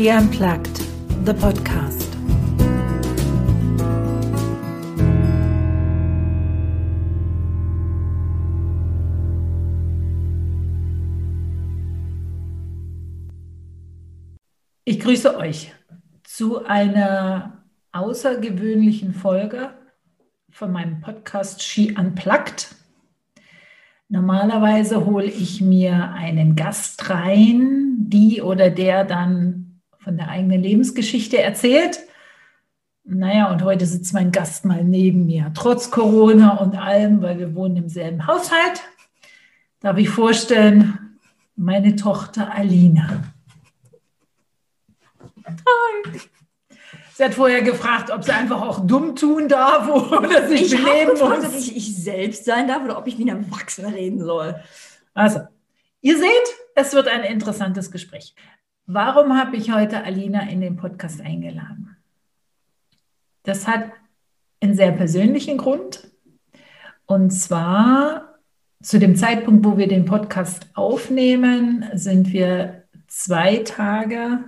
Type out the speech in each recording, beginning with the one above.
She Unplugged, the podcast. Ich grüße euch zu einer außergewöhnlichen Folge von meinem Podcast She Unplugged. Normalerweise hole ich mir einen Gast rein, die oder der dann von der eigenen Lebensgeschichte erzählt. Naja, und heute sitzt mein Gast mal neben mir, trotz Corona und allem, weil wir wohnen im selben Haushalt. Darf ich vorstellen, meine Tochter Alina. Hi. Sie hat vorher gefragt, ob sie einfach auch dumm tun darf oder sich ich benehmen gefragt, muss. ob ich, ich selbst sein darf oder ob ich wie ein Erwachsener reden soll. Also, ihr seht, es wird ein interessantes Gespräch. Warum habe ich heute Alina in den Podcast eingeladen? Das hat einen sehr persönlichen Grund. Und zwar zu dem Zeitpunkt, wo wir den Podcast aufnehmen, sind wir zwei Tage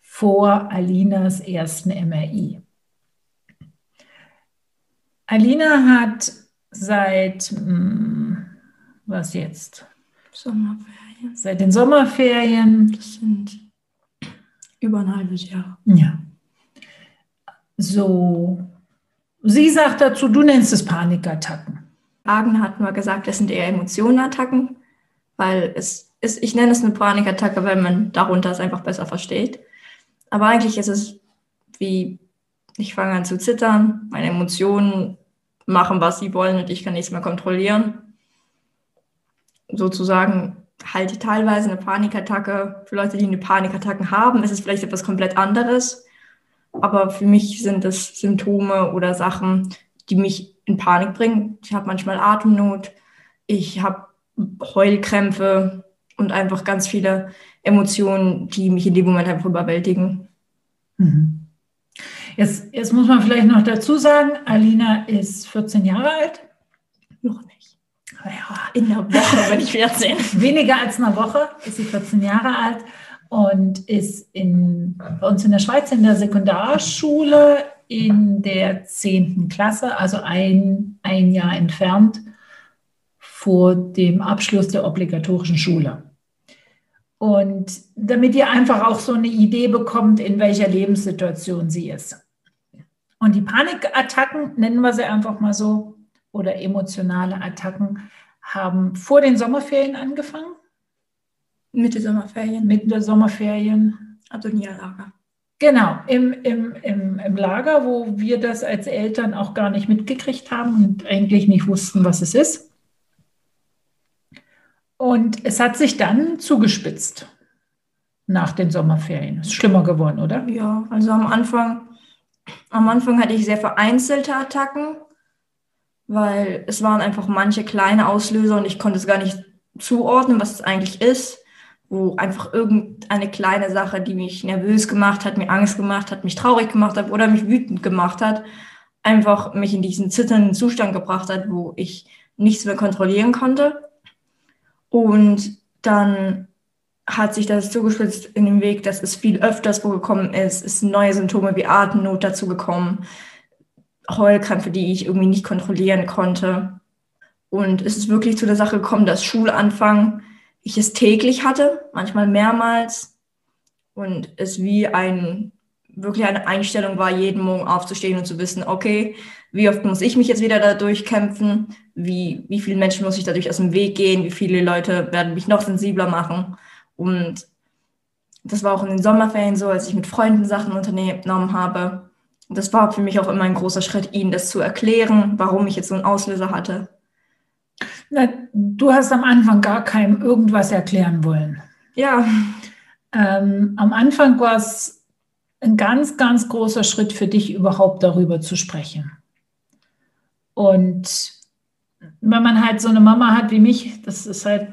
vor Alinas ersten MRI. Alina hat seit, hm, was jetzt? Sommerferien. Seit den Sommerferien. Das sind über ein halbes Jahr. Ja. So, sie sagt dazu, du nennst es Panikattacken. Hagen hat mal gesagt, es sind eher Emotionenattacken, weil es ist, ich nenne es eine Panikattacke, weil man darunter es einfach besser versteht. Aber eigentlich ist es wie, ich fange an zu zittern, meine Emotionen machen, was sie wollen und ich kann nichts mehr kontrollieren. Sozusagen halte teilweise eine Panikattacke. Für Leute, die eine Panikattacken haben, ist es vielleicht etwas komplett anderes. Aber für mich sind es Symptome oder Sachen, die mich in Panik bringen. Ich habe manchmal Atemnot, ich habe Heulkrämpfe und einfach ganz viele Emotionen, die mich in dem Moment einfach überwältigen. Mhm. Jetzt, jetzt muss man vielleicht noch dazu sagen, Alina ist 14 Jahre alt. Noch nicht. Ja, In der Woche, wenn ich 14. weniger als eine Woche ist sie 14 Jahre alt und ist in, bei uns in der Schweiz in der Sekundarschule in der 10. Klasse, also ein, ein Jahr entfernt vor dem Abschluss der obligatorischen Schule. Und damit ihr einfach auch so eine Idee bekommt, in welcher Lebenssituation sie ist. Und die Panikattacken, nennen wir sie einfach mal so, oder emotionale Attacken, haben vor den Sommerferien angefangen, Mitte Sommerferien. mitten der Sommerferien. Also Niederlager. Genau, im, im, im, im Lager, wo wir das als Eltern auch gar nicht mitgekriegt haben und eigentlich nicht wussten, was es ist. Und es hat sich dann zugespitzt nach den Sommerferien. Ist schlimmer geworden, oder? Ja, also am Anfang, am Anfang hatte ich sehr vereinzelte Attacken, weil es waren einfach manche kleine Auslöser und ich konnte es gar nicht zuordnen, was es eigentlich ist. Wo einfach irgendeine kleine Sache, die mich nervös gemacht hat, mir Angst gemacht hat, mich traurig gemacht hat oder mich wütend gemacht hat, einfach mich in diesen zitternden Zustand gebracht hat, wo ich nichts mehr kontrollieren konnte. Und dann hat sich das zugespitzt in dem Weg, dass es viel öfters vorgekommen ist. Es sind neue Symptome wie Atemnot dazu gekommen, Heulkrämpfe, die ich irgendwie nicht kontrollieren konnte. Und es ist wirklich zu der Sache gekommen, dass Schulanfang ich es täglich hatte, manchmal mehrmals. Und es wie ein, wirklich eine Einstellung war, jeden Morgen aufzustehen und zu wissen, okay, wie oft muss ich mich jetzt wieder da durchkämpfen? Wie, wie viele Menschen muss ich dadurch aus dem Weg gehen? Wie viele Leute werden mich noch sensibler machen? Und das war auch in den Sommerferien so, als ich mit Freunden Sachen unternommen habe. Das war für mich auch immer ein großer Schritt, ihnen das zu erklären, warum ich jetzt so einen Auslöser hatte. Na, du hast am Anfang gar keinem irgendwas erklären wollen. Ja, Ähm, am Anfang war es ein ganz, ganz großer Schritt für dich, überhaupt darüber zu sprechen. Und wenn man halt so eine Mama hat wie mich, das ist halt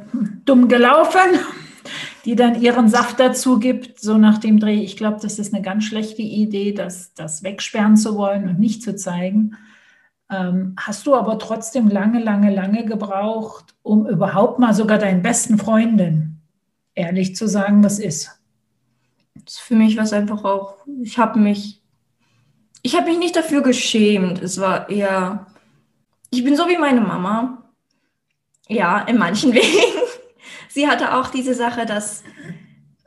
dumm gelaufen, die dann ihren Saft dazu gibt, so nach dem Dreh. Ich glaube, das ist eine ganz schlechte Idee, das, das wegsperren zu wollen und nicht zu zeigen. Ähm, hast du aber trotzdem lange, lange, lange gebraucht, um überhaupt mal sogar deinen besten Freundinnen ehrlich zu sagen, was ist. für mich war es einfach auch, ich habe mich, ich habe mich nicht dafür geschämt. Es war eher, ich bin so wie meine Mama. Ja, in manchen Wegen. Sie hatte auch diese Sache, dass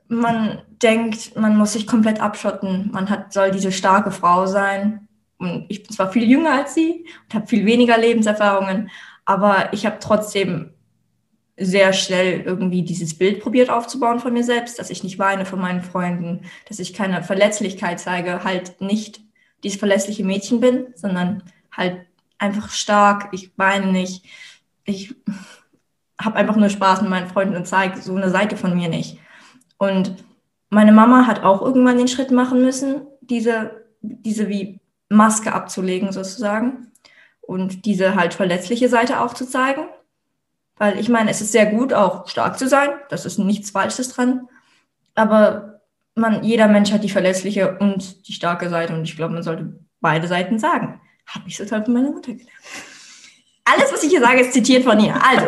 man denkt, man muss sich komplett abschotten. Man hat, soll diese starke Frau sein. Und ich bin zwar viel jünger als sie und habe viel weniger Lebenserfahrungen, aber ich habe trotzdem sehr schnell irgendwie dieses Bild probiert aufzubauen von mir selbst, dass ich nicht weine von meinen Freunden, dass ich keine Verletzlichkeit zeige, halt nicht dieses verlässliche Mädchen bin, sondern halt einfach stark, ich weine nicht, ich habe einfach nur Spaß mit meinen Freunden und zeige so eine Seite von mir nicht. Und meine Mama hat auch irgendwann den Schritt machen müssen, diese, diese wie Maske abzulegen sozusagen und diese halt verletzliche Seite auch zu zeigen. Weil ich meine, es ist sehr gut, auch stark zu sein. Das ist nichts Falsches dran. Aber man, jeder Mensch hat die verletzliche und die starke Seite. Und ich glaube, man sollte beide Seiten sagen. Habe ich so toll von meiner Mutter gelernt. Alles, was ich hier sage, ist zitiert von ihr. Also.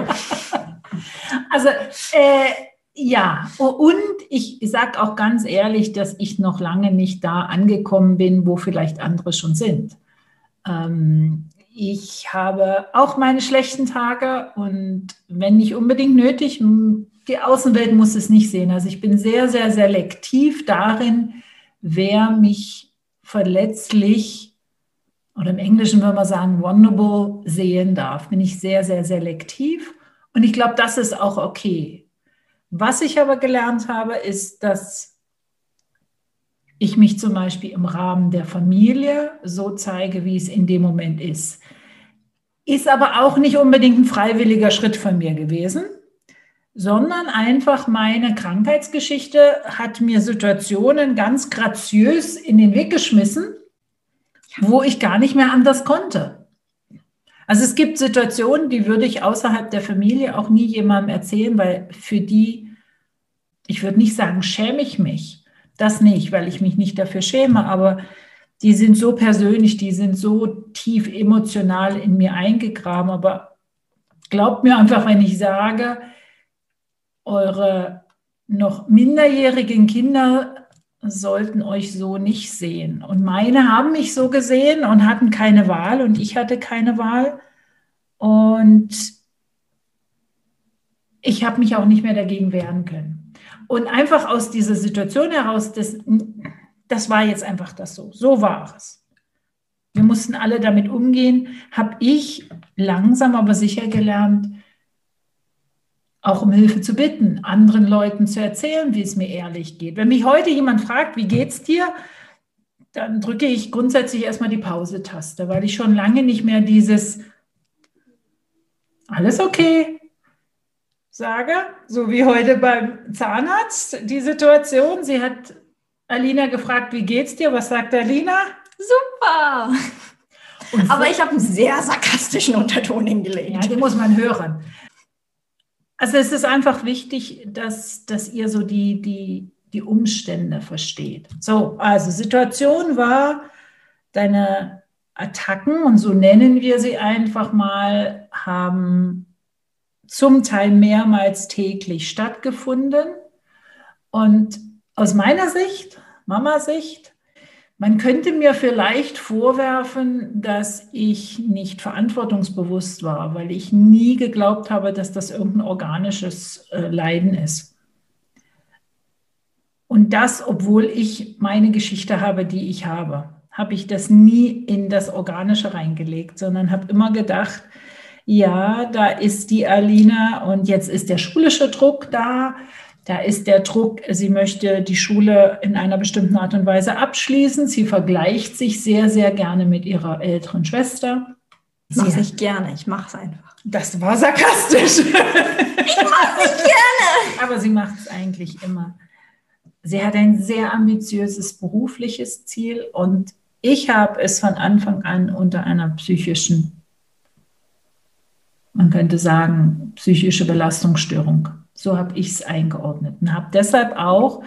Also, äh, ja, und ich sage auch ganz ehrlich, dass ich noch lange nicht da angekommen bin, wo vielleicht andere schon sind. Ähm, ich habe auch meine schlechten Tage und wenn nicht unbedingt nötig, die Außenwelt muss es nicht sehen. Also ich bin sehr, sehr selektiv darin, wer mich verletzlich oder im Englischen würde man sagen, vulnerable sehen darf. Bin ich sehr, sehr selektiv und ich glaube, das ist auch okay. Was ich aber gelernt habe, ist, dass ich mich zum Beispiel im Rahmen der Familie so zeige, wie es in dem Moment ist. Ist aber auch nicht unbedingt ein freiwilliger Schritt von mir gewesen, sondern einfach meine Krankheitsgeschichte hat mir Situationen ganz graziös in den Weg geschmissen, wo ich gar nicht mehr anders konnte. Also es gibt Situationen, die würde ich außerhalb der Familie auch nie jemandem erzählen, weil für die, ich würde nicht sagen, schäme ich mich, das nicht, weil ich mich nicht dafür schäme, aber die sind so persönlich, die sind so tief emotional in mir eingegraben. Aber glaubt mir einfach, wenn ich sage, eure noch minderjährigen Kinder sollten euch so nicht sehen. Und meine haben mich so gesehen und hatten keine Wahl und ich hatte keine Wahl. Und ich habe mich auch nicht mehr dagegen wehren können. Und einfach aus dieser Situation heraus, das, das war jetzt einfach das so. So war es. Wir mussten alle damit umgehen. Habe ich langsam aber sicher gelernt, auch um Hilfe zu bitten, anderen Leuten zu erzählen, wie es mir ehrlich geht. Wenn mich heute jemand fragt, wie geht's dir, dann drücke ich grundsätzlich erstmal die Pause-Taste, weil ich schon lange nicht mehr dieses alles okay, sage, so wie heute beim Zahnarzt, die Situation. Sie hat Alina gefragt, wie geht's dir? Was sagt Alina? Super! Und Aber ich habe einen sehr sarkastischen Unterton hingelegt. Ja, den muss man hören. Also es ist einfach wichtig, dass, dass ihr so die, die, die Umstände versteht. So, also Situation war, deine Attacken, und so nennen wir sie einfach mal, haben zum Teil mehrmals täglich stattgefunden. Und aus meiner Sicht, Mama Sicht, man könnte mir vielleicht vorwerfen, dass ich nicht verantwortungsbewusst war, weil ich nie geglaubt habe, dass das irgendein organisches äh, Leiden ist. Und das, obwohl ich meine Geschichte habe, die ich habe, habe ich das nie in das Organische reingelegt, sondern habe immer gedacht, ja, da ist die Alina und jetzt ist der schulische Druck da. Da ist der Druck, sie möchte die Schule in einer bestimmten Art und Weise abschließen. Sie vergleicht sich sehr, sehr gerne mit ihrer älteren Schwester. Mache ich gerne, ich mache es einfach. Das war sarkastisch. ich mache es gerne. Aber sie macht es eigentlich immer. Sie hat ein sehr ambitiöses berufliches Ziel und ich habe es von Anfang an unter einer psychischen man könnte sagen, psychische Belastungsstörung. So habe ich es eingeordnet und habe deshalb auch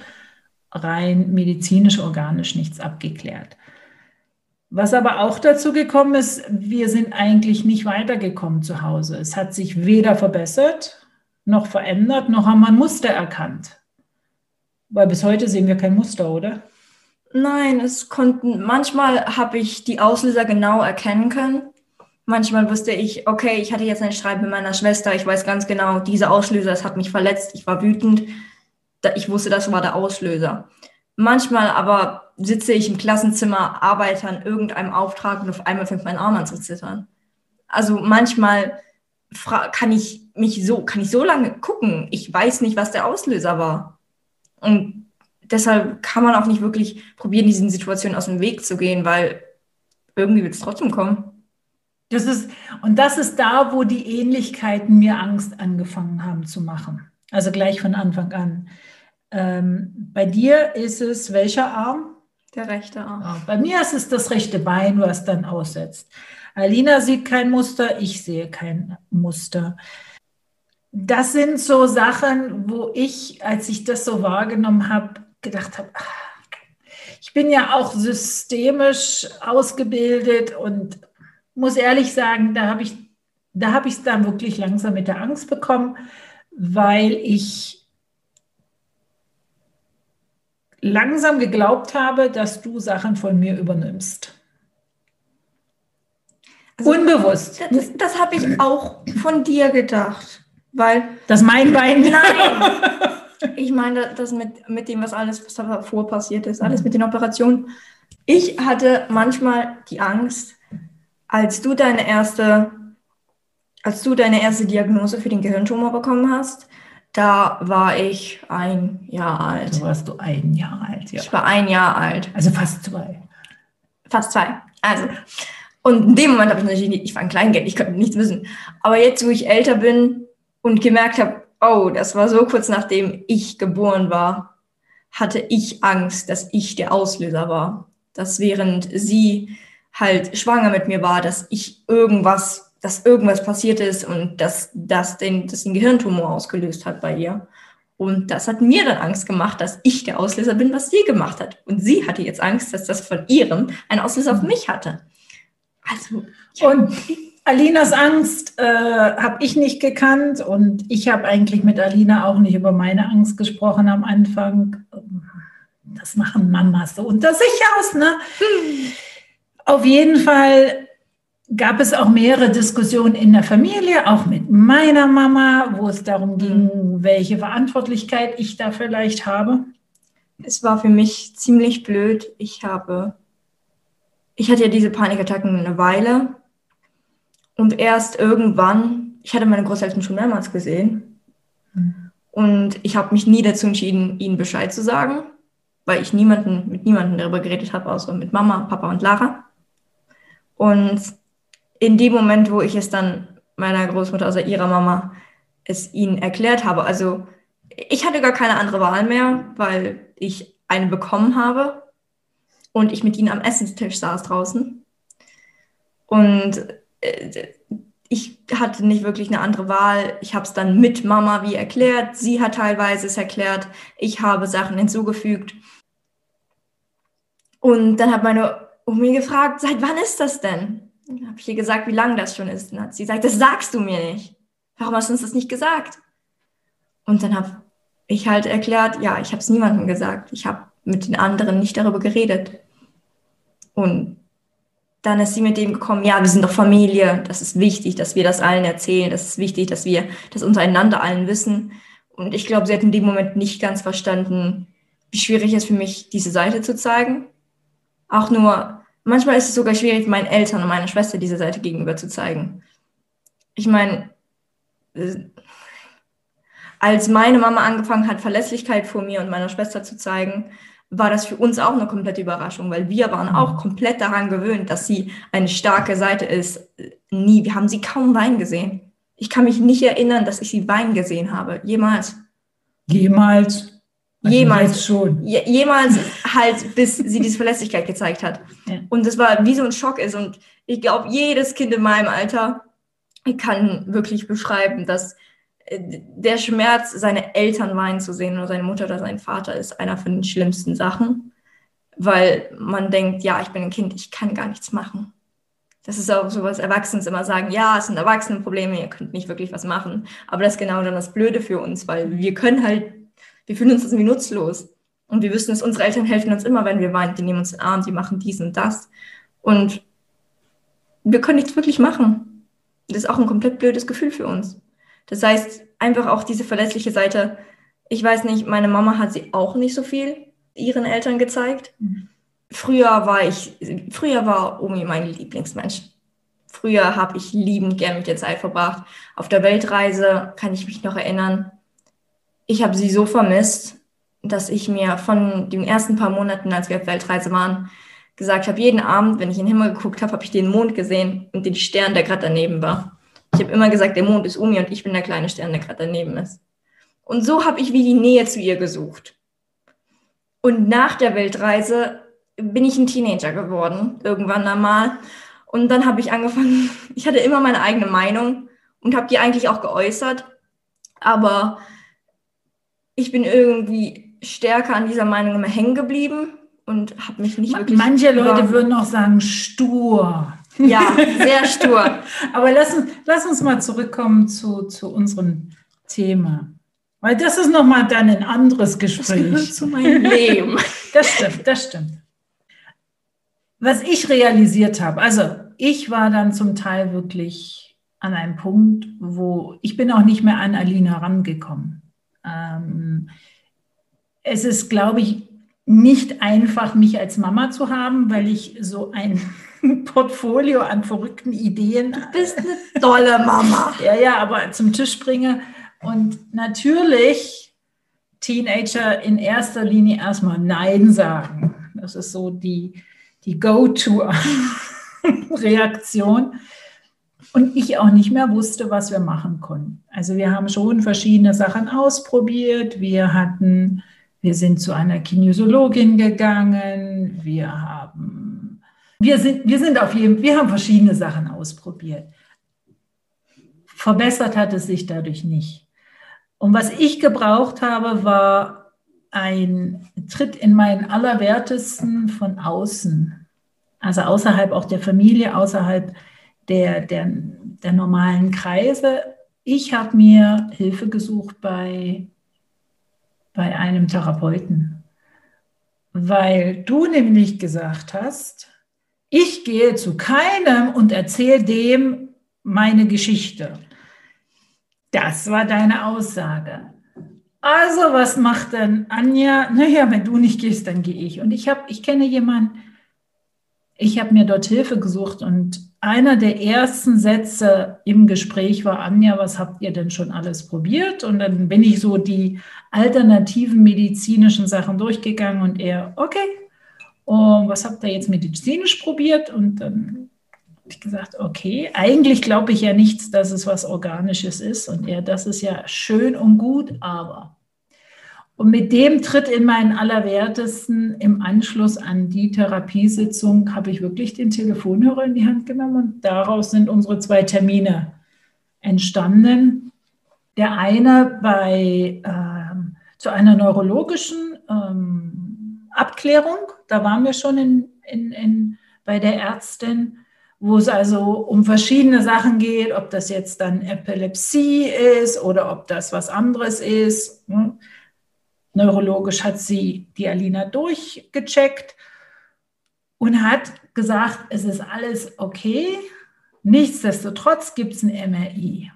rein medizinisch, organisch nichts abgeklärt. Was aber auch dazu gekommen ist, wir sind eigentlich nicht weitergekommen zu Hause. Es hat sich weder verbessert noch verändert, noch haben wir ein Muster erkannt. Weil bis heute sehen wir kein Muster, oder? Nein, es konnten, manchmal habe ich die Auslöser genau erkennen können. Manchmal wusste ich, okay, ich hatte jetzt einen Streit mit meiner Schwester, ich weiß ganz genau, dieser Auslöser, es hat mich verletzt, ich war wütend. Ich wusste, das war der Auslöser. Manchmal aber sitze ich im Klassenzimmer, arbeite an irgendeinem Auftrag und auf einmal fängt mein Arm an zu zittern. Also manchmal kann ich mich so, kann ich so lange gucken. Ich weiß nicht, was der Auslöser war. Und deshalb kann man auch nicht wirklich probieren, diesen Situationen aus dem Weg zu gehen, weil irgendwie wird es trotzdem kommen. Das ist, und das ist da, wo die Ähnlichkeiten mir Angst angefangen haben zu machen. Also gleich von Anfang an. Ähm, bei dir ist es welcher Arm? Der rechte Arm. Ja, bei mir ist es das rechte Bein, was dann aussetzt. Alina sieht kein Muster, ich sehe kein Muster. Das sind so Sachen, wo ich, als ich das so wahrgenommen habe, gedacht habe, ah, ich bin ja auch systemisch ausgebildet und muss ehrlich sagen, da habe ich da habe ich es dann wirklich langsam mit der Angst bekommen, weil ich langsam geglaubt habe, dass du Sachen von mir übernimmst. Also, Unbewusst. Das, das habe ich auch von dir gedacht. Weil. Das mein Bein. Nein. Ich meine, das mit, mit dem, was alles was davor passiert ist, alles mit den Operationen. Ich hatte manchmal die Angst, als du deine erste, als du deine erste Diagnose für den Gehirntumor bekommen hast, da war ich ein Jahr alt. Da warst du ein Jahr alt, ja. Ich war ein Jahr alt. Also fast zwei. Fast zwei. Also, und in dem Moment habe ich natürlich nicht, ich war ein Kleingeld, ich konnte nichts wissen. Aber jetzt, wo ich älter bin und gemerkt habe, oh, das war so kurz nachdem ich geboren war, hatte ich Angst, dass ich der Auslöser war. Dass während sie halt schwanger mit mir war, dass ich irgendwas, dass irgendwas passiert ist und dass das den, das den Gehirntumor ausgelöst hat bei ihr. Und das hat mir dann Angst gemacht, dass ich der Auslöser bin, was sie gemacht hat. Und sie hatte jetzt Angst, dass das von ihrem einen Auslöser auf mich hatte. Also, ja. Und Alinas Angst äh, habe ich nicht gekannt und ich habe eigentlich mit Alina auch nicht über meine Angst gesprochen am Anfang. Das machen Mamas so unter sich aus, ne? Hm. Auf jeden Fall gab es auch mehrere Diskussionen in der Familie, auch mit meiner Mama, wo es darum ging, hm. welche Verantwortlichkeit ich da vielleicht habe. Es war für mich ziemlich blöd. Ich habe ich hatte ja diese Panikattacken eine Weile und erst irgendwann, ich hatte meine Großeltern schon mehrmals gesehen mhm. und ich habe mich nie dazu entschieden, ihnen Bescheid zu sagen, weil ich niemanden, mit niemandem darüber geredet habe, außer mit Mama, Papa und Lara. Und in dem Moment, wo ich es dann meiner Großmutter, also ihrer Mama, es ihnen erklärt habe, also ich hatte gar keine andere Wahl mehr, weil ich eine bekommen habe und ich mit ihnen am Essenstisch saß draußen. Und äh, ich hatte nicht wirklich eine andere Wahl. Ich habe es dann mit Mama wie erklärt. Sie hat teilweise es erklärt. Ich habe Sachen hinzugefügt. Und dann hat meine Omi gefragt, seit wann ist das denn? Habe ich ihr gesagt, wie lange das schon ist. Dann hat sie gesagt, das sagst du mir nicht. Warum hast du uns das nicht gesagt? Und dann habe ich halt erklärt, ja, ich habe es niemandem gesagt. Ich habe mit den anderen nicht darüber geredet. Und dann ist sie mit dem gekommen, ja, wir sind doch Familie, das ist wichtig, dass wir das allen erzählen, das ist wichtig, dass wir das untereinander allen wissen. Und ich glaube, sie hat in dem Moment nicht ganz verstanden, wie schwierig es für mich, diese Seite zu zeigen. Auch nur, manchmal ist es sogar schwierig, meinen Eltern und meiner Schwester diese Seite gegenüber zu zeigen. Ich meine, äh, als meine Mama angefangen hat, Verlässlichkeit vor mir und meiner Schwester zu zeigen, war das für uns auch eine komplette Überraschung, weil wir waren auch mhm. komplett daran gewöhnt, dass sie eine starke Seite ist. Nie, wir haben sie kaum weinen gesehen. Ich kann mich nicht erinnern, dass ich sie weinen gesehen habe. Jemals. Jemals. Also jemals schon. Je, jemals halt, bis sie diese Verlässlichkeit gezeigt hat. Ja. Und es war wie so ein Schock ist. Und ich glaube, jedes Kind in meinem Alter kann wirklich beschreiben, dass der Schmerz, seine Eltern weinen zu sehen oder seine Mutter oder sein Vater, ist einer von den schlimmsten Sachen, weil man denkt, ja, ich bin ein Kind, ich kann gar nichts machen. Das ist auch so, was Erwachsene immer sagen, ja, es sind Erwachsenenprobleme, ihr könnt nicht wirklich was machen. Aber das ist genau dann das Blöde für uns, weil wir können halt, wir fühlen uns irgendwie nutzlos. Und wir wissen es, unsere Eltern helfen uns immer, wenn wir weinen. Die nehmen uns in den Arm, die machen dies und das. Und wir können nichts wirklich machen. Das ist auch ein komplett blödes Gefühl für uns. Das heißt, einfach auch diese verlässliche Seite. Ich weiß nicht, meine Mama hat sie auch nicht so viel ihren Eltern gezeigt. Mhm. Früher war ich, früher war Omi mein Lieblingsmensch. Früher habe ich liebend gern mit der Zeit verbracht. Auf der Weltreise kann ich mich noch erinnern. Ich habe sie so vermisst dass ich mir von den ersten paar Monaten, als wir auf Weltreise waren, gesagt habe, jeden Abend, wenn ich in den Himmel geguckt habe, habe ich den Mond gesehen und den Stern, der gerade daneben war. Ich habe immer gesagt, der Mond ist Umi und ich bin der kleine Stern, der gerade daneben ist. Und so habe ich wie die Nähe zu ihr gesucht. Und nach der Weltreise bin ich ein Teenager geworden, irgendwann einmal. Und dann habe ich angefangen, ich hatte immer meine eigene Meinung und habe die eigentlich auch geäußert. Aber ich bin irgendwie stärker an dieser Meinung immer hängen geblieben und habe mich nicht wirklich. Manche Leute würden auch sagen, stur. Ja, sehr stur. Aber lass uns, lass uns mal zurückkommen zu, zu unserem Thema. Weil das ist nochmal dann ein anderes Gespräch. Das zu meinem Leben. Das stimmt, das stimmt. Was ich realisiert habe, also ich war dann zum Teil wirklich an einem Punkt, wo ich bin auch nicht mehr an Alina rangekommen. Ähm, es ist, glaube ich, nicht einfach, mich als Mama zu haben, weil ich so ein Portfolio an verrückten Ideen. Du bist eine tolle Mama. ja, ja, aber zum Tisch bringe. Und natürlich Teenager in erster Linie erstmal Nein sagen. Das ist so die, die Go-To-Reaktion. Und ich auch nicht mehr wusste, was wir machen konnten. Also wir haben schon verschiedene Sachen ausprobiert. Wir hatten wir sind zu einer Kinesiologin gegangen. Wir haben, wir sind, wir sind auf jeden, wir haben verschiedene Sachen ausprobiert. Verbessert hat es sich dadurch nicht. Und was ich gebraucht habe, war ein Tritt in meinen Allerwertesten von außen. Also außerhalb auch der Familie, außerhalb der, der, der normalen Kreise. Ich habe mir Hilfe gesucht bei bei einem Therapeuten, weil du nämlich gesagt hast, ich gehe zu keinem und erzähle dem meine Geschichte. Das war deine Aussage. Also, was macht denn Anja? Naja, wenn du nicht gehst, dann gehe ich. Und ich habe, ich kenne jemanden, ich habe mir dort Hilfe gesucht und einer der ersten Sätze im Gespräch war, Anja, was habt ihr denn schon alles probiert? Und dann bin ich so die alternativen medizinischen Sachen durchgegangen und er, okay, und was habt ihr jetzt medizinisch probiert? Und dann habe ich gesagt, okay, eigentlich glaube ich ja nichts, dass es was Organisches ist. Und er, das ist ja schön und gut, aber und mit dem Tritt in meinen Allerwertesten im Anschluss an die Therapiesitzung habe ich wirklich den Telefonhörer in die Hand genommen und daraus sind unsere zwei Termine entstanden. Der eine bei ähm, zu einer neurologischen ähm, Abklärung, da waren wir schon in, in, in, bei der Ärztin, wo es also um verschiedene Sachen geht, ob das jetzt dann Epilepsie ist oder ob das was anderes ist. Ne? Neurologisch hat sie die Alina durchgecheckt und hat gesagt, es ist alles okay. Nichtsdestotrotz gibt es ein MRI.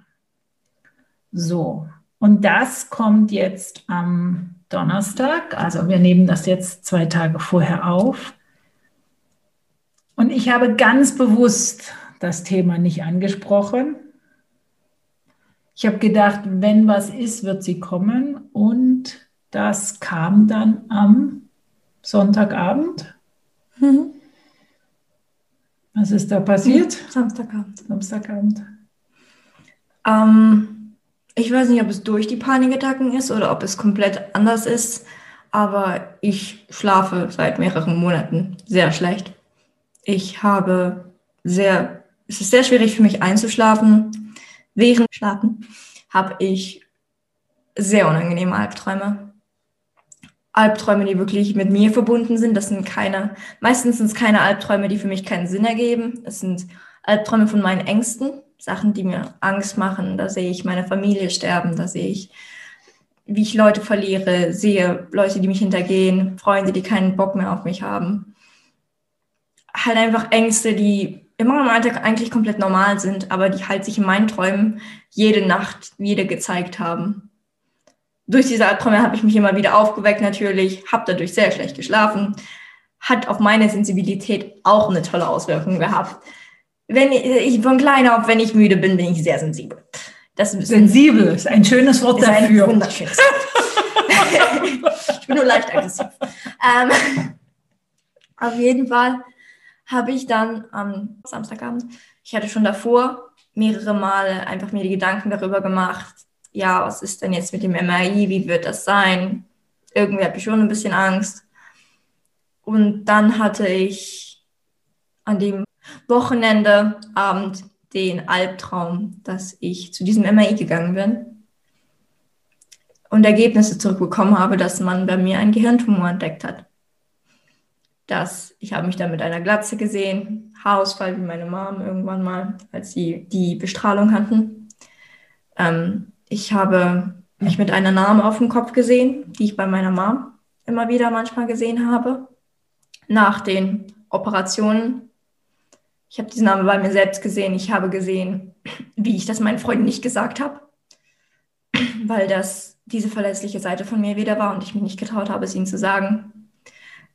So, und das kommt jetzt am Donnerstag. Also wir nehmen das jetzt zwei Tage vorher auf. Und ich habe ganz bewusst das Thema nicht angesprochen. Ich habe gedacht, wenn was ist, wird sie kommen. Und das kam dann am Sonntagabend. Mhm. Was ist da passiert? Samstagabend. Samstagabend. Ähm, ich weiß nicht, ob es durch die Panikattacken ist oder ob es komplett anders ist, aber ich schlafe seit mehreren Monaten sehr schlecht. Ich habe sehr, es ist sehr schwierig für mich einzuschlafen. Während Schlafen habe ich sehr unangenehme Albträume. Albträume, die wirklich mit mir verbunden sind. Das sind keine, meistens sind es keine Albträume, die für mich keinen Sinn ergeben. Es sind Albträume von meinen Ängsten, Sachen, die mir Angst machen. Da sehe ich meine Familie sterben, da sehe ich wie ich Leute verliere, sehe Leute, die mich hintergehen, Freunde, die keinen Bock mehr auf mich haben. Halt einfach Ängste, die immer im Alltag eigentlich komplett normal sind, aber die halt sich in meinen Träumen jede Nacht wieder gezeigt haben. Durch diese Albträume habe ich mich immer wieder aufgeweckt natürlich, habe dadurch sehr schlecht geschlafen, hat auf meine Sensibilität auch eine tolle Auswirkung gehabt. Wenn ich von klein auf, wenn ich müde bin, bin ich sehr sensibel. Das ist sensibel ist ein schönes Wort ist dafür. Ein wunderschönes ich bin nur leicht aggressiv. Ähm, auf jeden Fall habe ich dann am Samstagabend, ich hatte schon davor mehrere Male einfach mir die Gedanken darüber gemacht, ja, was ist denn jetzt mit dem MRI, wie wird das sein? Irgendwie habe ich schon ein bisschen Angst. Und dann hatte ich an dem Wochenende Abend den Albtraum, dass ich zu diesem MRI gegangen bin und Ergebnisse zurückbekommen habe, dass man bei mir einen Gehirntumor entdeckt hat. Dass ich habe mich dann mit einer Glatze gesehen, Haarausfall wie meine Mom irgendwann mal, als sie die Bestrahlung hatten. Ähm, ich habe mich mit einer Narbe auf dem Kopf gesehen, die ich bei meiner Mom immer wieder manchmal gesehen habe. Nach den Operationen ich habe diesen Namen bei mir selbst gesehen. Ich habe gesehen, wie ich das meinen Freunden nicht gesagt habe, weil das diese verletzliche Seite von mir wieder war und ich mich nicht getraut habe, es ihnen zu sagen,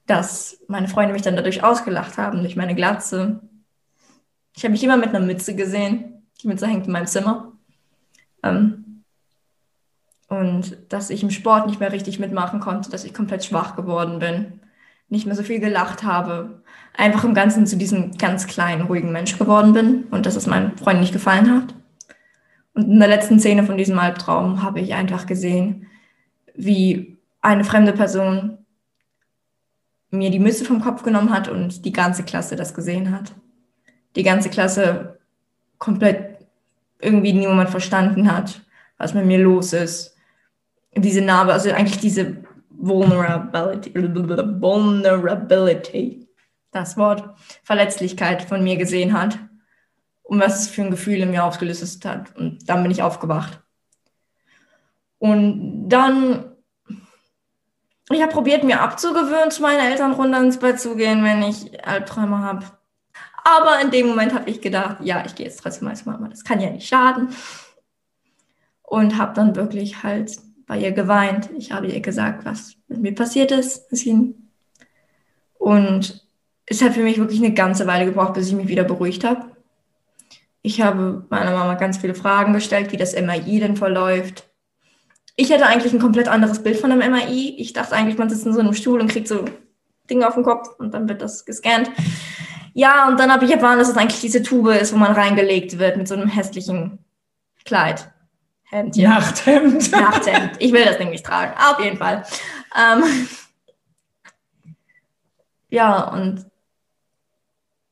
dass meine Freunde mich dann dadurch ausgelacht haben, durch meine Glatze. Ich habe mich immer mit einer Mütze gesehen. Die Mütze hängt in meinem Zimmer. Ähm, und dass ich im Sport nicht mehr richtig mitmachen konnte, dass ich komplett schwach geworden bin, nicht mehr so viel gelacht habe, einfach im Ganzen zu diesem ganz kleinen, ruhigen Mensch geworden bin und dass es meinen Freunden nicht gefallen hat. Und in der letzten Szene von diesem Albtraum habe ich einfach gesehen, wie eine fremde Person mir die Mütze vom Kopf genommen hat und die ganze Klasse das gesehen hat. Die ganze Klasse komplett irgendwie niemand verstanden hat, was mit mir los ist. Diese Narbe, also eigentlich diese Vulnerability, Vulnerability das Wort Verletzlichkeit von mir gesehen hat und was für ein Gefühl in mir ausgelöst hat. Und dann bin ich aufgewacht. Und dann, ich habe probiert, mir abzugewöhnen, zu meinen Eltern runter ins Bett zu gehen, wenn ich Albträume habe. Aber in dem Moment habe ich gedacht, ja, ich gehe jetzt trotzdem als Mama, das kann ja nicht schaden. Und habe dann wirklich halt bei ihr geweint. Ich habe ihr gesagt, was mit mir passiert ist. Und es hat für mich wirklich eine ganze Weile gebraucht, bis ich mich wieder beruhigt habe. Ich habe meiner Mama ganz viele Fragen gestellt, wie das MRI denn verläuft. Ich hatte eigentlich ein komplett anderes Bild von einem MRI. Ich dachte eigentlich, man sitzt in so einem Stuhl und kriegt so Dinge auf den Kopf und dann wird das gescannt. Ja, und dann habe ich erfahren, dass es eigentlich diese Tube ist, wo man reingelegt wird mit so einem hässlichen Kleid. Hemd. Nachthemd. Nachthemd. Ich will das Ding nicht tragen. Auf jeden Fall. Ähm, ja, und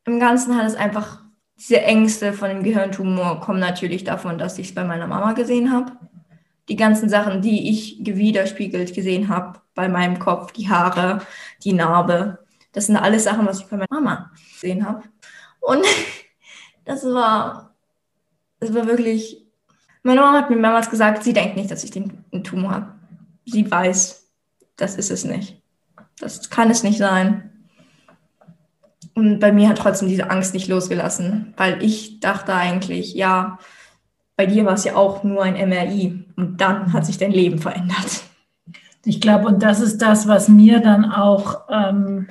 im Ganzen hat es einfach, diese Ängste von dem Gehirntumor kommen natürlich davon, dass ich es bei meiner Mama gesehen habe. Die ganzen Sachen, die ich widerspiegelt gesehen habe bei meinem Kopf, die Haare, die Narbe, das sind alles Sachen, was ich bei meiner Mama gesehen habe. Und das war, das war wirklich, meine Mama hat mir mehrmals gesagt, sie denkt nicht, dass ich den Tumor habe. Sie weiß, das ist es nicht. Das kann es nicht sein. Und bei mir hat trotzdem diese Angst nicht losgelassen, weil ich dachte eigentlich, ja, bei dir war es ja auch nur ein MRI und dann hat sich dein Leben verändert. Ich glaube, und das ist das, was mir dann auch, ähm,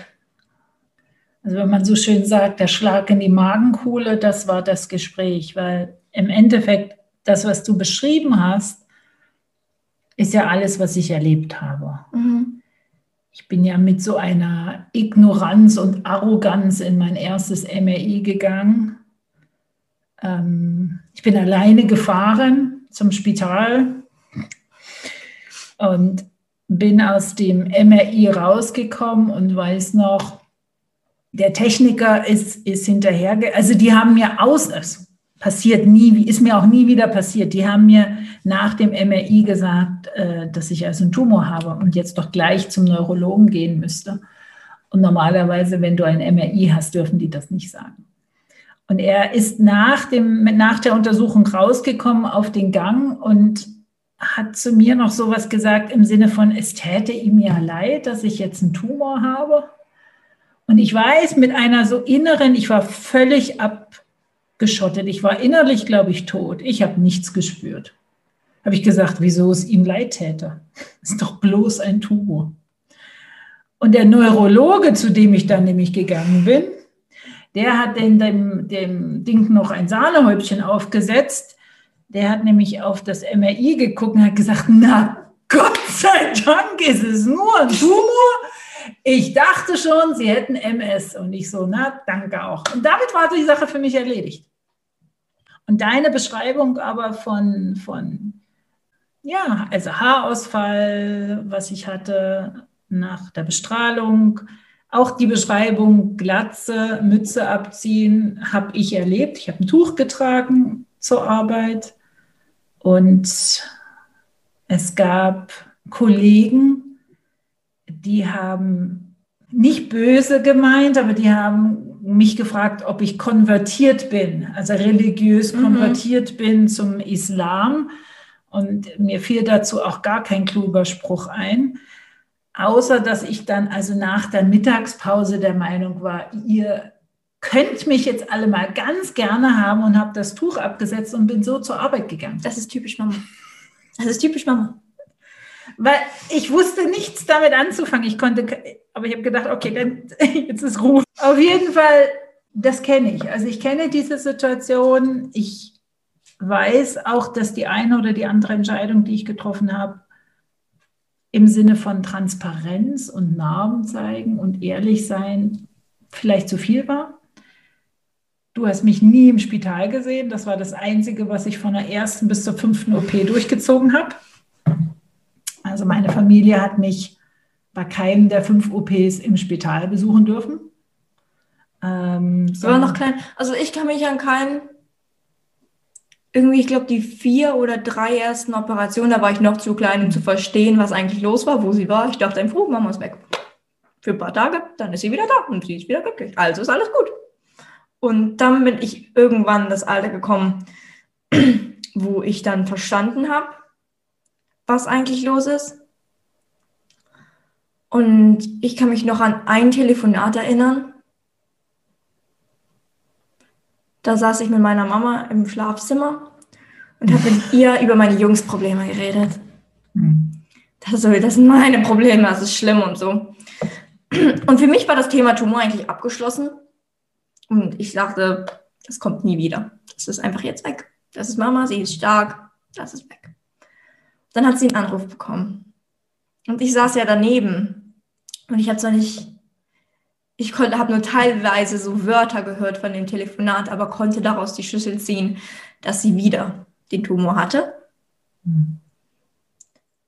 also wenn man so schön sagt, der Schlag in die Magenkuhle, das war das Gespräch, weil im Endeffekt das, was du beschrieben hast, ist ja alles, was ich erlebt habe. Mhm ich bin ja mit so einer Ignoranz und Arroganz in mein erstes MRI gegangen. Ähm, ich bin alleine gefahren zum Spital und bin aus dem MRI rausgekommen und weiß noch, der Techniker ist, ist hinterher, also die haben mir aus, passiert nie, ist mir auch nie wieder passiert. Die haben mir nach dem MRI gesagt, äh, dass ich also einen Tumor habe und jetzt doch gleich zum Neurologen gehen müsste. Und normalerweise, wenn du ein MRI hast, dürfen die das nicht sagen. Und er ist nach, dem, nach der Untersuchung rausgekommen auf den Gang und hat zu mir noch sowas gesagt im Sinne von, es täte ihm ja leid, dass ich jetzt einen Tumor habe. Und ich weiß, mit einer so inneren, ich war völlig abgeschottet. Ich war innerlich, glaube ich, tot. Ich habe nichts gespürt. Habe ich gesagt, wieso es ihm leid täte? Ist doch bloß ein Tumor. Und der Neurologe, zu dem ich dann nämlich gegangen bin, der hat dem, dem, dem Ding noch ein Sahnehäubchen aufgesetzt der hat nämlich auf das MRI geguckt und hat gesagt, na Gott sei Dank ist es nur ein Tumor. Ich dachte schon, sie hätten MS. Und ich so, na, danke auch. Und damit war die Sache für mich erledigt. Und deine Beschreibung aber von, von ja, also Haarausfall, was ich hatte nach der Bestrahlung, auch die Beschreibung Glatze, Mütze abziehen, habe ich erlebt. Ich habe ein Tuch getragen zur Arbeit. Und es gab Kollegen, die haben nicht böse gemeint, aber die haben mich gefragt, ob ich konvertiert bin, also religiös mhm. konvertiert bin zum Islam. Und mir fiel dazu auch gar kein kluger Spruch ein, außer dass ich dann also nach der Mittagspause der Meinung war, ihr könnt mich jetzt alle mal ganz gerne haben und habe das Tuch abgesetzt und bin so zur Arbeit gegangen. Das ist typisch Mama. Das ist typisch Mama. Weil ich wusste nichts damit anzufangen. Ich konnte, aber ich habe gedacht, okay, dann jetzt ist Ruhe. Auf jeden Fall, das kenne ich. Also ich kenne diese Situation. Ich weiß auch, dass die eine oder die andere Entscheidung, die ich getroffen habe, im Sinne von Transparenz und Narben zeigen und ehrlich sein, vielleicht zu viel war. Du hast mich nie im Spital gesehen. Das war das Einzige, was ich von der ersten bis zur fünften OP durchgezogen habe. Also meine Familie hat mich bei keinem der fünf OPs im Spital besuchen dürfen. Ähm, so. war noch klein. Also ich kann mich an keinen, irgendwie, ich glaube, die vier oder drei ersten Operationen, da war ich noch zu klein, um zu verstehen, was eigentlich los war, wo sie war. Ich dachte einfach, Mama ist weg. Für ein paar Tage, dann ist sie wieder da und sie ist wieder glücklich. Also ist alles gut. Und dann bin ich irgendwann das Alter gekommen, wo ich dann verstanden habe, was eigentlich los ist. Und ich kann mich noch an ein Telefonat erinnern. Da saß ich mit meiner Mama im Schlafzimmer und habe mit ihr über meine Jungsprobleme geredet. Hm. Das, das sind meine Probleme, das ist schlimm und so. Und für mich war das Thema Tumor eigentlich abgeschlossen. Und ich dachte, das kommt nie wieder. Das ist einfach jetzt weg. Das ist Mama, sie ist stark, das ist weg. Dann hat sie einen Anruf bekommen. Und ich saß ja daneben. Und ich habe zwar nicht, ich konnte, habe nur teilweise so Wörter gehört von dem Telefonat, aber konnte daraus die Schlüssel ziehen, dass sie wieder den Tumor hatte.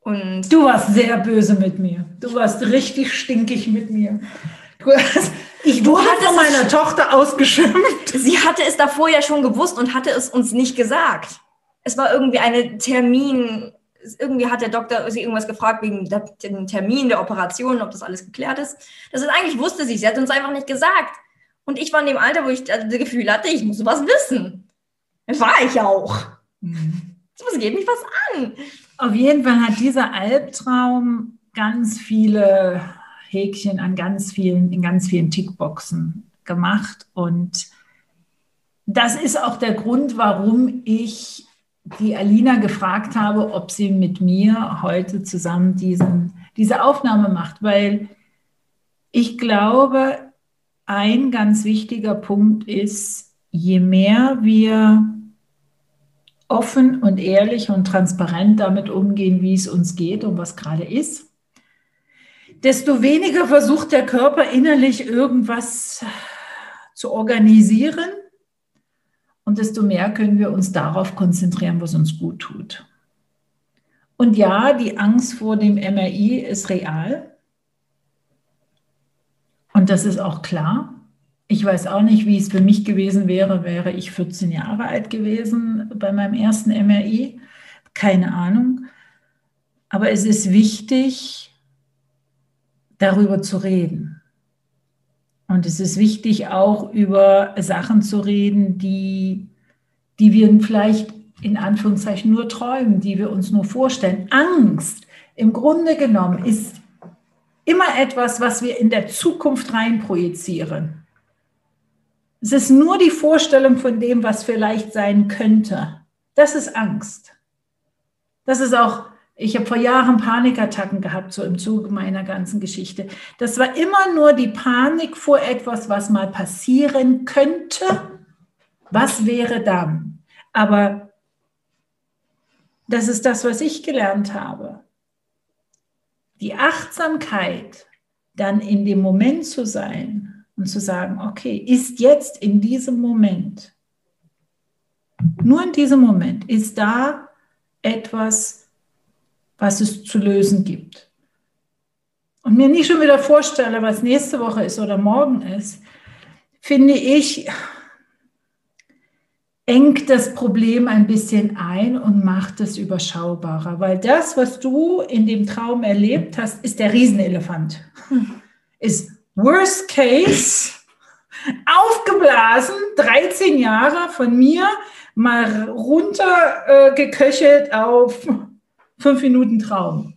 Und du warst sehr böse mit mir. Du warst richtig stinkig mit mir. Du hast, ich wurde von meiner Tochter ausgeschimpft. Sie hatte es davor ja schon gewusst und hatte es uns nicht gesagt. Es war irgendwie eine Termin, irgendwie hat der Doktor sie irgendwas gefragt wegen dem Termin der Operation, ob das alles geklärt ist. Das ist eigentlich wusste sie, sie hat uns einfach nicht gesagt. Und ich war in dem Alter, wo ich das Gefühl hatte, ich muss sowas wissen. Das war ich auch. Mhm. Das geht mich was an. Auf jeden Fall hat dieser Albtraum ganz viele Häkchen an ganz vielen, in ganz vielen Tickboxen gemacht. Und das ist auch der Grund, warum ich die Alina gefragt habe, ob sie mit mir heute zusammen diesen, diese Aufnahme macht, weil ich glaube, ein ganz wichtiger Punkt ist, je mehr wir offen und ehrlich und transparent damit umgehen, wie es uns geht und was gerade ist, desto weniger versucht der Körper innerlich irgendwas zu organisieren und desto mehr können wir uns darauf konzentrieren, was uns gut tut. Und ja, die Angst vor dem MRI ist real. Und das ist auch klar. Ich weiß auch nicht, wie es für mich gewesen wäre, wäre ich 14 Jahre alt gewesen bei meinem ersten MRI. Keine Ahnung. Aber es ist wichtig, darüber zu reden. Und es ist wichtig, auch über Sachen zu reden, die, die wir vielleicht in Anführungszeichen nur träumen, die wir uns nur vorstellen. Angst im Grunde genommen ist immer etwas, was wir in der Zukunft reinprojizieren. Es ist nur die Vorstellung von dem, was vielleicht sein könnte. Das ist Angst. Das ist auch, ich habe vor Jahren Panikattacken gehabt, so im Zuge meiner ganzen Geschichte. Das war immer nur die Panik vor etwas, was mal passieren könnte. Was wäre dann? Aber das ist das, was ich gelernt habe. Die Achtsamkeit, dann in dem Moment zu sein und zu sagen, okay, ist jetzt in diesem Moment, nur in diesem Moment, ist da etwas, was es zu lösen gibt. Und mir nicht schon wieder vorstelle, was nächste Woche ist oder morgen ist, finde ich, engt das Problem ein bisschen ein und macht es überschaubarer. Weil das, was du in dem Traum erlebt hast, ist der Riesenelefant. Ist Worst Case, aufgeblasen, 13 Jahre von mir, mal runter äh, auf fünf Minuten Traum.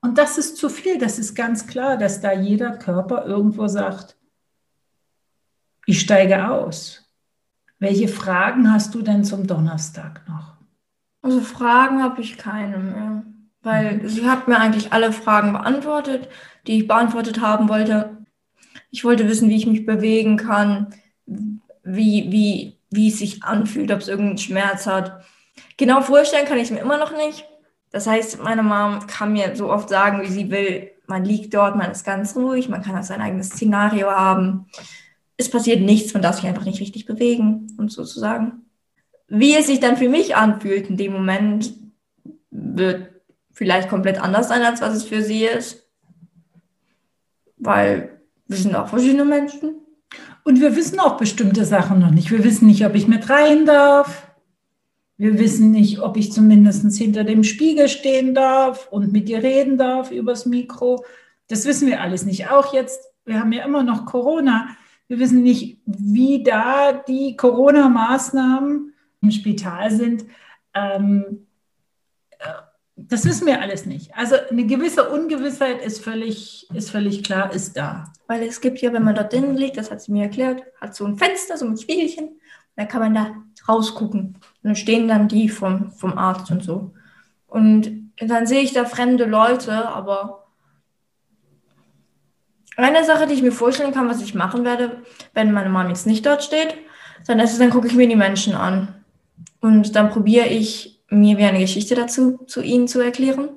Und das ist zu viel, das ist ganz klar, dass da jeder Körper irgendwo sagt, ich steige aus. Welche Fragen hast du denn zum Donnerstag noch? Also Fragen habe ich keine mehr, weil mhm. sie hat mir eigentlich alle Fragen beantwortet, die ich beantwortet haben wollte. Ich wollte wissen, wie ich mich bewegen kann, wie, wie, wie es sich anfühlt, ob es irgendeinen Schmerz hat. Genau vorstellen kann ich es mir immer noch nicht. Das heißt, meine Mom kann mir so oft sagen, wie sie will, man liegt dort, man ist ganz ruhig, man kann sein eigenes Szenario haben es passiert nichts, man darf sich einfach nicht richtig bewegen und sozusagen. Wie es sich dann für mich anfühlt in dem Moment, wird vielleicht komplett anders sein, als was es für sie ist. Weil wir sind auch verschiedene Menschen. Und wir wissen auch bestimmte Sachen noch nicht. Wir wissen nicht, ob ich mit rein darf. Wir wissen nicht, ob ich zumindest hinter dem Spiegel stehen darf und mit dir reden darf übers Mikro. Das wissen wir alles nicht. Auch jetzt, wir haben ja immer noch Corona. Wir wissen nicht, wie da die Corona-Maßnahmen im Spital sind. Ähm, äh, das wissen wir alles nicht. Also eine gewisse Ungewissheit ist völlig, ist völlig klar, ist da. Weil es gibt ja, wenn man dort drinnen liegt, das hat sie mir erklärt, hat so ein Fenster, so ein Spiegelchen, da kann man da rausgucken. Dann stehen dann die vom, vom Arzt und so. Und dann sehe ich da fremde Leute, aber eine Sache, die ich mir vorstellen kann, was ich machen werde, wenn meine Mom jetzt nicht dort steht, dann ist es, dann gucke ich mir die Menschen an. Und dann probiere ich, mir wie eine Geschichte dazu zu ihnen zu erklären.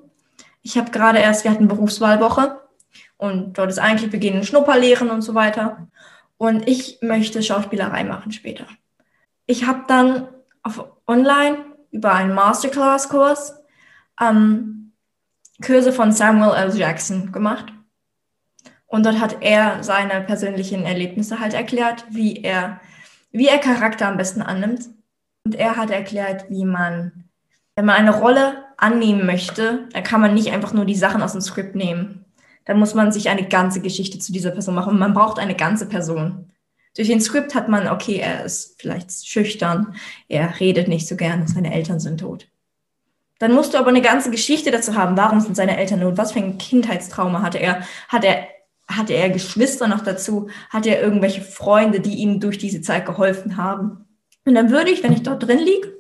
Ich habe gerade erst, wir hatten Berufswahlwoche und dort ist eigentlich beginnen Schnupperlehren und so weiter. Und ich möchte Schauspielerei machen später. Ich habe dann auf online über einen Masterclass-Kurs ähm, Kurse von Samuel L. Jackson gemacht. Und dort hat er seine persönlichen Erlebnisse halt erklärt, wie er, wie er Charakter am besten annimmt. Und er hat erklärt, wie man, wenn man eine Rolle annehmen möchte, dann kann man nicht einfach nur die Sachen aus dem Skript nehmen. Dann muss man sich eine ganze Geschichte zu dieser Person machen. Man braucht eine ganze Person. Durch den Skript hat man, okay, er ist vielleicht schüchtern, er redet nicht so gern, seine Eltern sind tot. Dann musst du aber eine ganze Geschichte dazu haben. Warum sind seine Eltern tot? Was für ein Kindheitstrauma hatte er? Hat er hatte er Geschwister noch dazu? Hatte er irgendwelche Freunde, die ihm durch diese Zeit geholfen haben? Und dann würde ich, wenn ich dort drin liege,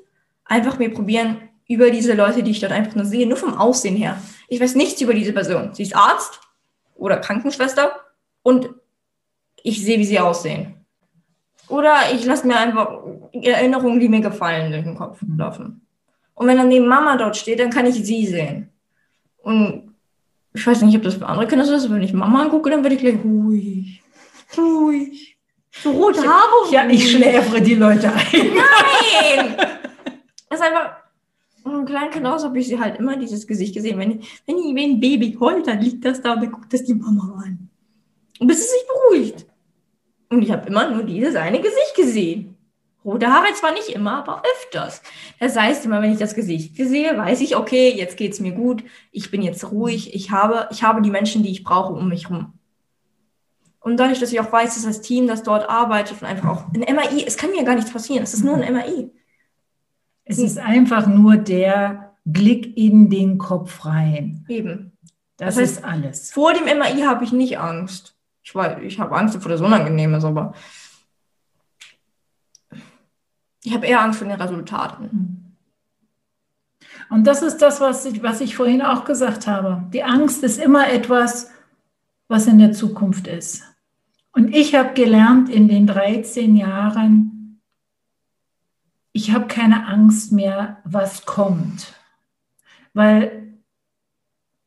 einfach mir probieren, über diese Leute, die ich dort einfach nur sehe, nur vom Aussehen her. Ich weiß nichts über diese Person. Sie ist Arzt oder Krankenschwester und ich sehe, wie sie aussehen. Oder ich lasse mir einfach Erinnerungen, die mir gefallen, durch den Kopf laufen. Und wenn dann neben Mama dort steht, dann kann ich sie sehen. Und ich weiß nicht, ob das für andere Kinder so ist, wenn ich Mama angucke, dann werde ich gleich ruhig. Ruhig. So rote Haare. Ja, ich schläfere die Leute ein. Nein! das ist einfach. Ein kleines Kind aus habe ich sie halt immer dieses Gesicht gesehen. Wenn, wenn, wenn ein Baby heult, dann liegt das da und dann guckt das die Mama an. Und bis es sich beruhigt. Und ich habe immer nur dieses eine Gesicht gesehen. Rote Haare zwar nicht immer, aber öfters. Das heißt, immer wenn ich das Gesicht sehe, weiß ich, okay, jetzt geht's mir gut, ich bin jetzt ruhig, ich habe, ich habe die Menschen, die ich brauche, um mich herum. Und dadurch, dass ich auch weiß, dass das Team, das dort arbeitet und einfach auch ein MAI, es kann mir gar nichts passieren, es ist nur ein MAI. Es ist einfach nur der Blick in den Kopf rein. Eben. Das, Das heißt, ist alles. Vor dem MAI habe ich nicht Angst. Ich weiß, ich habe Angst, bevor das unangenehm ist, aber ich habe eher Angst vor den Resultaten. Und das ist das, was ich, was ich vorhin auch gesagt habe. Die Angst ist immer etwas, was in der Zukunft ist. Und ich habe gelernt in den 13 Jahren, ich habe keine Angst mehr, was kommt. Weil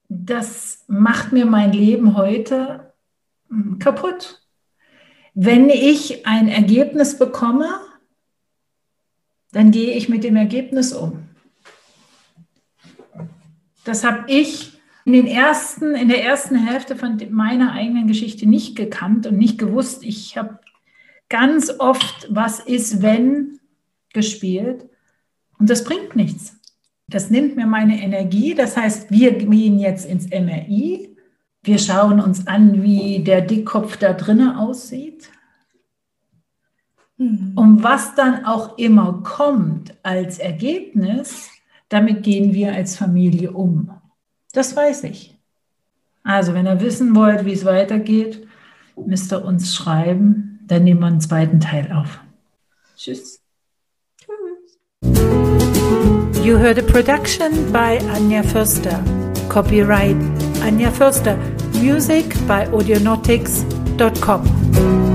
das macht mir mein Leben heute kaputt. Wenn ich ein Ergebnis bekomme, dann gehe ich mit dem Ergebnis um. Das habe ich in, den ersten, in der ersten Hälfte von meiner eigenen Geschichte nicht gekannt und nicht gewusst. Ich habe ganz oft Was ist, wenn gespielt und das bringt nichts. Das nimmt mir meine Energie. Das heißt, wir gehen jetzt ins MRI. Wir schauen uns an, wie der Dickkopf da drinnen aussieht. Und was dann auch immer kommt als Ergebnis, damit gehen wir als Familie um. Das weiß ich. Also, wenn ihr wissen wollt, wie es weitergeht, müsst ihr uns schreiben. Dann nehmen wir einen zweiten Teil auf. Tschüss. You heard a production by Anja Förster. Copyright Anja Förster. Music by audionautics.com.